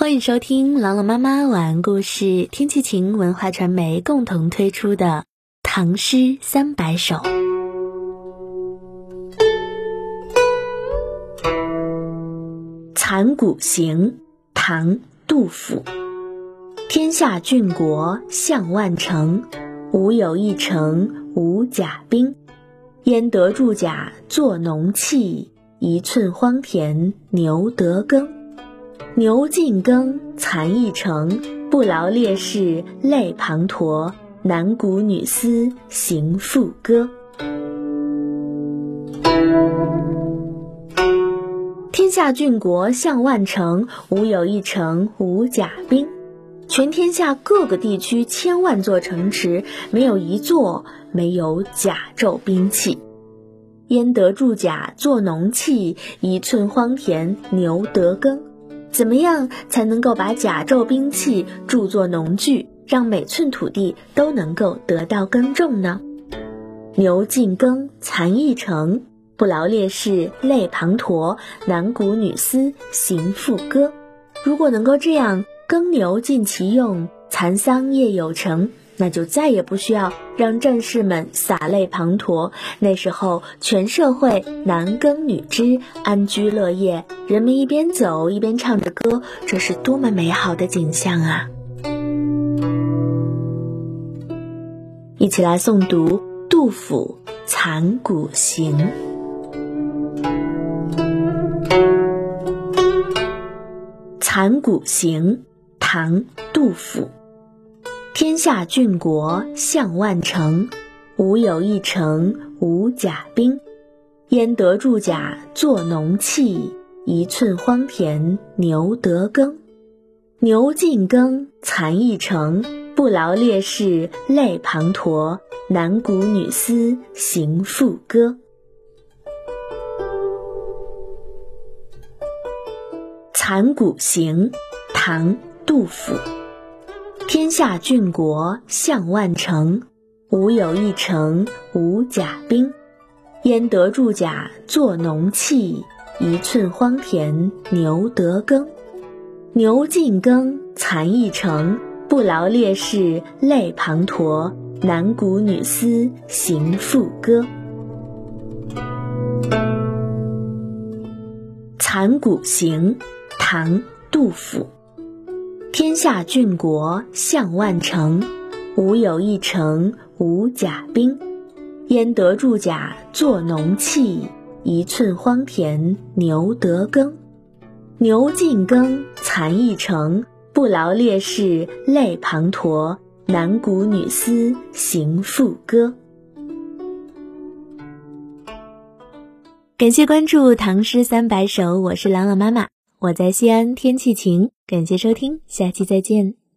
欢迎收听朗朗妈妈晚安故事，天气晴文化传媒共同推出的《唐诗三百首》。《残骨行》唐·杜甫。天下郡国向万城，吾有一城无甲兵。焉得铸甲作农器？一寸荒田牛得耕。牛进耕，蚕一成，不劳烈士泪滂沱。男鼓女丝行复歌。天下郡国向万城，无有一城无甲兵。全天下各个地区千万座城池，没有一座没有甲胄兵器。焉得铸甲作农器？一寸荒田牛得耕。怎么样才能够把甲胄兵器铸作农具，让每寸土地都能够得到耕种呢？牛进耕，蚕一成，不劳烈士泪滂沱。男鼓女丝行复歌。如果能够这样，耕牛尽其用，蚕桑业有成。那就再也不需要让战士们洒泪滂沱。那时候，全社会男耕女织，安居乐业，人们一边走一边唱着歌，这是多么美好的景象啊！一起来诵读杜甫《残骨行》。《残骨行》唐·杜甫。天下郡国向万城，吾有一城无甲兵。焉得铸甲作农器？一寸荒田牛得耕。牛进耕，蚕一成，不劳烈士泪滂沱。男鼓女丝行赋歌。《残骨行》唐·杜甫。天下郡国向万城，吾有一城无甲兵。焉得铸甲作农器？一寸荒田牛得耕。牛进耕，蚕一成，不劳烈士泪滂沱。男鼓女丝行赋歌。《残骨行》唐·杜甫。天下郡国向万城，吾有一城无甲兵。焉得铸甲作农器？一寸荒田牛得耕。牛尽耕，蚕一成，不劳烈士泪滂沱。男鼓女丝行赋歌。感谢关注《唐诗三百首》，我是朗朗妈妈，我在西安，天气晴。感谢收听，下期再见。